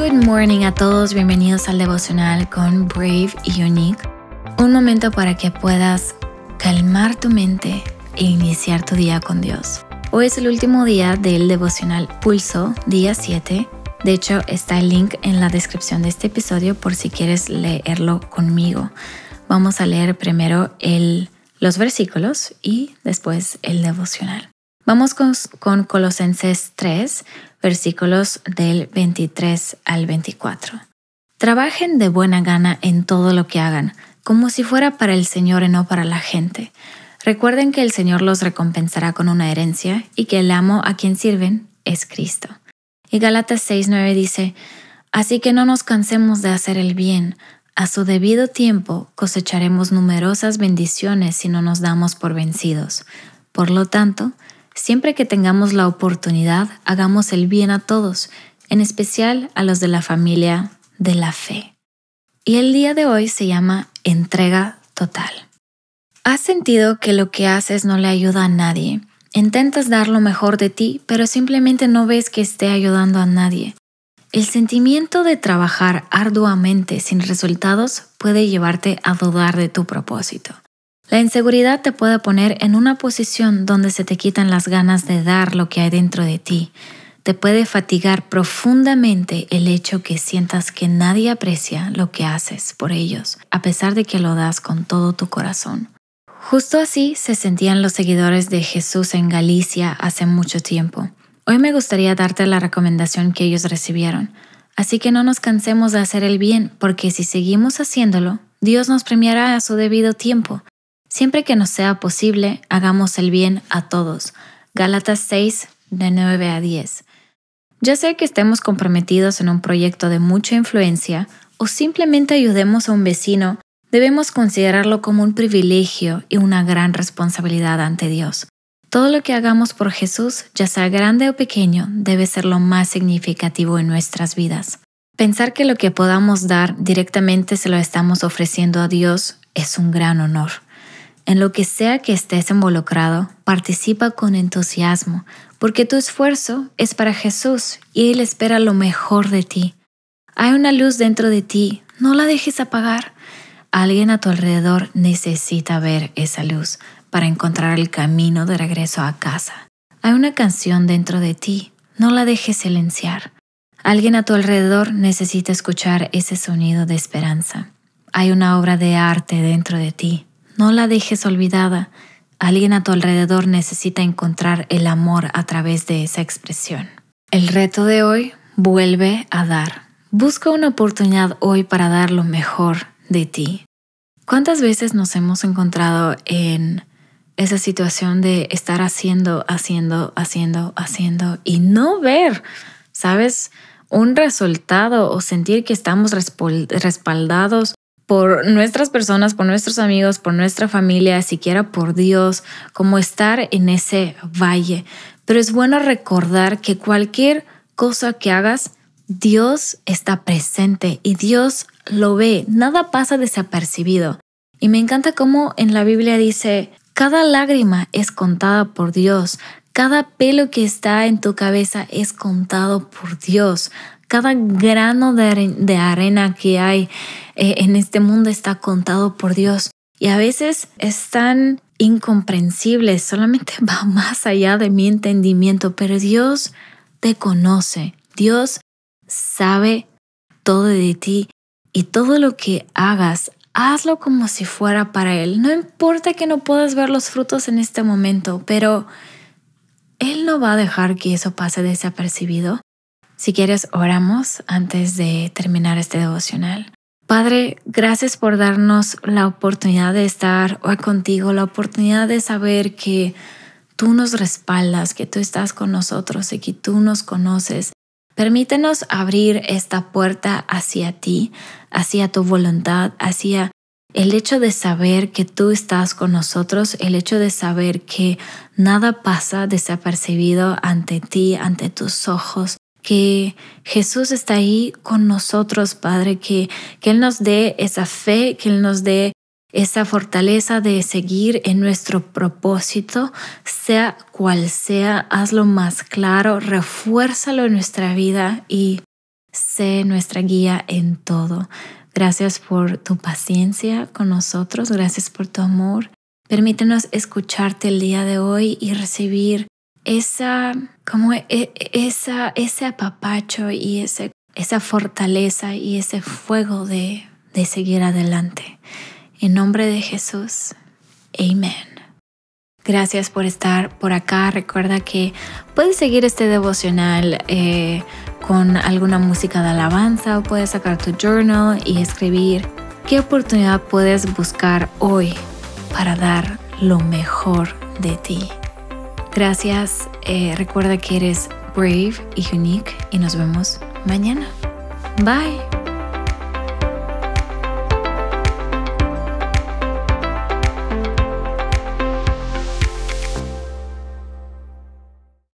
Good morning a todos, bienvenidos al devocional con Brave y Unique. Un momento para que puedas calmar tu mente e iniciar tu día con Dios. Hoy es el último día del devocional Pulso, día 7. De hecho, está el link en la descripción de este episodio por si quieres leerlo conmigo. Vamos a leer primero los versículos y después el devocional. Vamos con, con Colosenses 3, versículos del 23 al 24. Trabajen de buena gana en todo lo que hagan, como si fuera para el Señor y no para la gente. Recuerden que el Señor los recompensará con una herencia y que el amo a quien sirven es Cristo. Y Galatas 6:9 dice, Así que no nos cansemos de hacer el bien, a su debido tiempo cosecharemos numerosas bendiciones si no nos damos por vencidos. Por lo tanto, Siempre que tengamos la oportunidad, hagamos el bien a todos, en especial a los de la familia de la fe. Y el día de hoy se llama entrega total. ¿Has sentido que lo que haces no le ayuda a nadie? Intentas dar lo mejor de ti, pero simplemente no ves que esté ayudando a nadie. El sentimiento de trabajar arduamente sin resultados puede llevarte a dudar de tu propósito. La inseguridad te puede poner en una posición donde se te quitan las ganas de dar lo que hay dentro de ti. Te puede fatigar profundamente el hecho que sientas que nadie aprecia lo que haces por ellos, a pesar de que lo das con todo tu corazón. Justo así se sentían los seguidores de Jesús en Galicia hace mucho tiempo. Hoy me gustaría darte la recomendación que ellos recibieron. Así que no nos cansemos de hacer el bien, porque si seguimos haciéndolo, Dios nos premiará a su debido tiempo. Siempre que nos sea posible, hagamos el bien a todos. Gálatas 6, de 9 a 10. Ya sea que estemos comprometidos en un proyecto de mucha influencia o simplemente ayudemos a un vecino, debemos considerarlo como un privilegio y una gran responsabilidad ante Dios. Todo lo que hagamos por Jesús, ya sea grande o pequeño, debe ser lo más significativo en nuestras vidas. Pensar que lo que podamos dar directamente se lo estamos ofreciendo a Dios es un gran honor. En lo que sea que estés involucrado, participa con entusiasmo, porque tu esfuerzo es para Jesús y Él espera lo mejor de ti. Hay una luz dentro de ti, no la dejes apagar. Alguien a tu alrededor necesita ver esa luz para encontrar el camino de regreso a casa. Hay una canción dentro de ti, no la dejes silenciar. Alguien a tu alrededor necesita escuchar ese sonido de esperanza. Hay una obra de arte dentro de ti, no la dejes olvidada. Alguien a tu alrededor necesita encontrar el amor a través de esa expresión. El reto de hoy, vuelve a dar. Busca una oportunidad hoy para dar lo mejor de ti. ¿Cuántas veces nos hemos encontrado en esa situación de estar haciendo, haciendo, haciendo, haciendo y no ver, sabes, un resultado o sentir que estamos respaldados por nuestras personas, por nuestros amigos, por nuestra familia, siquiera por Dios, como estar en ese valle. Pero es bueno recordar que cualquier cosa que hagas, Dios está presente y Dios lo ve. Nada pasa desapercibido. Y me encanta cómo en la Biblia dice, cada lágrima es contada por Dios, cada pelo que está en tu cabeza es contado por Dios. Cada grano de, arena que hay eh, en este mundo está contado por Dios. Y a veces es tan incomprensible, solamente va más allá de mi entendimiento, pero Dios te conoce, Dios sabe todo de ti y todo lo que hagas, hazlo como si fuera para Él. No importa que no puedas ver los frutos en este momento, pero Él no va a dejar que eso pase desapercibido. Si quieres, oramos antes de terminar este devocional. Padre, gracias por darnos la oportunidad de estar hoy contigo, la oportunidad de saber que tú nos respaldas, que tú estás con nosotros y que tú nos conoces. Permítenos abrir esta puerta hacia ti, hacia tu voluntad, hacia el hecho de saber que tú estás con nosotros, el hecho de saber que nada pasa desapercibido ante ti, ante tus ojos, que Jesús está ahí con nosotros, Padre, que, que Él nos dé esa fe, que Él nos dé esa fortaleza de seguir en nuestro propósito, sea cual sea, hazlo más claro, refuérzalo en nuestra vida y Sé nuestra guía en todo. Gracias por tu paciencia con nosotros, gracias por tu amor. Permítenos escucharte el día de hoy y recibir esa, como e, e, esa, ese apapacho y ese, esa fortaleza y ese fuego de, de seguir adelante. En nombre de Jesús, amén. Gracias por estar por acá. Recuerda que puedes seguir este devocional eh, con alguna música de alabanza o puedes sacar tu journal y escribir qué oportunidad puedes buscar hoy para dar lo mejor de ti. Gracias. Eh, recuerda que eres brave y unique y nos vemos mañana. Bye.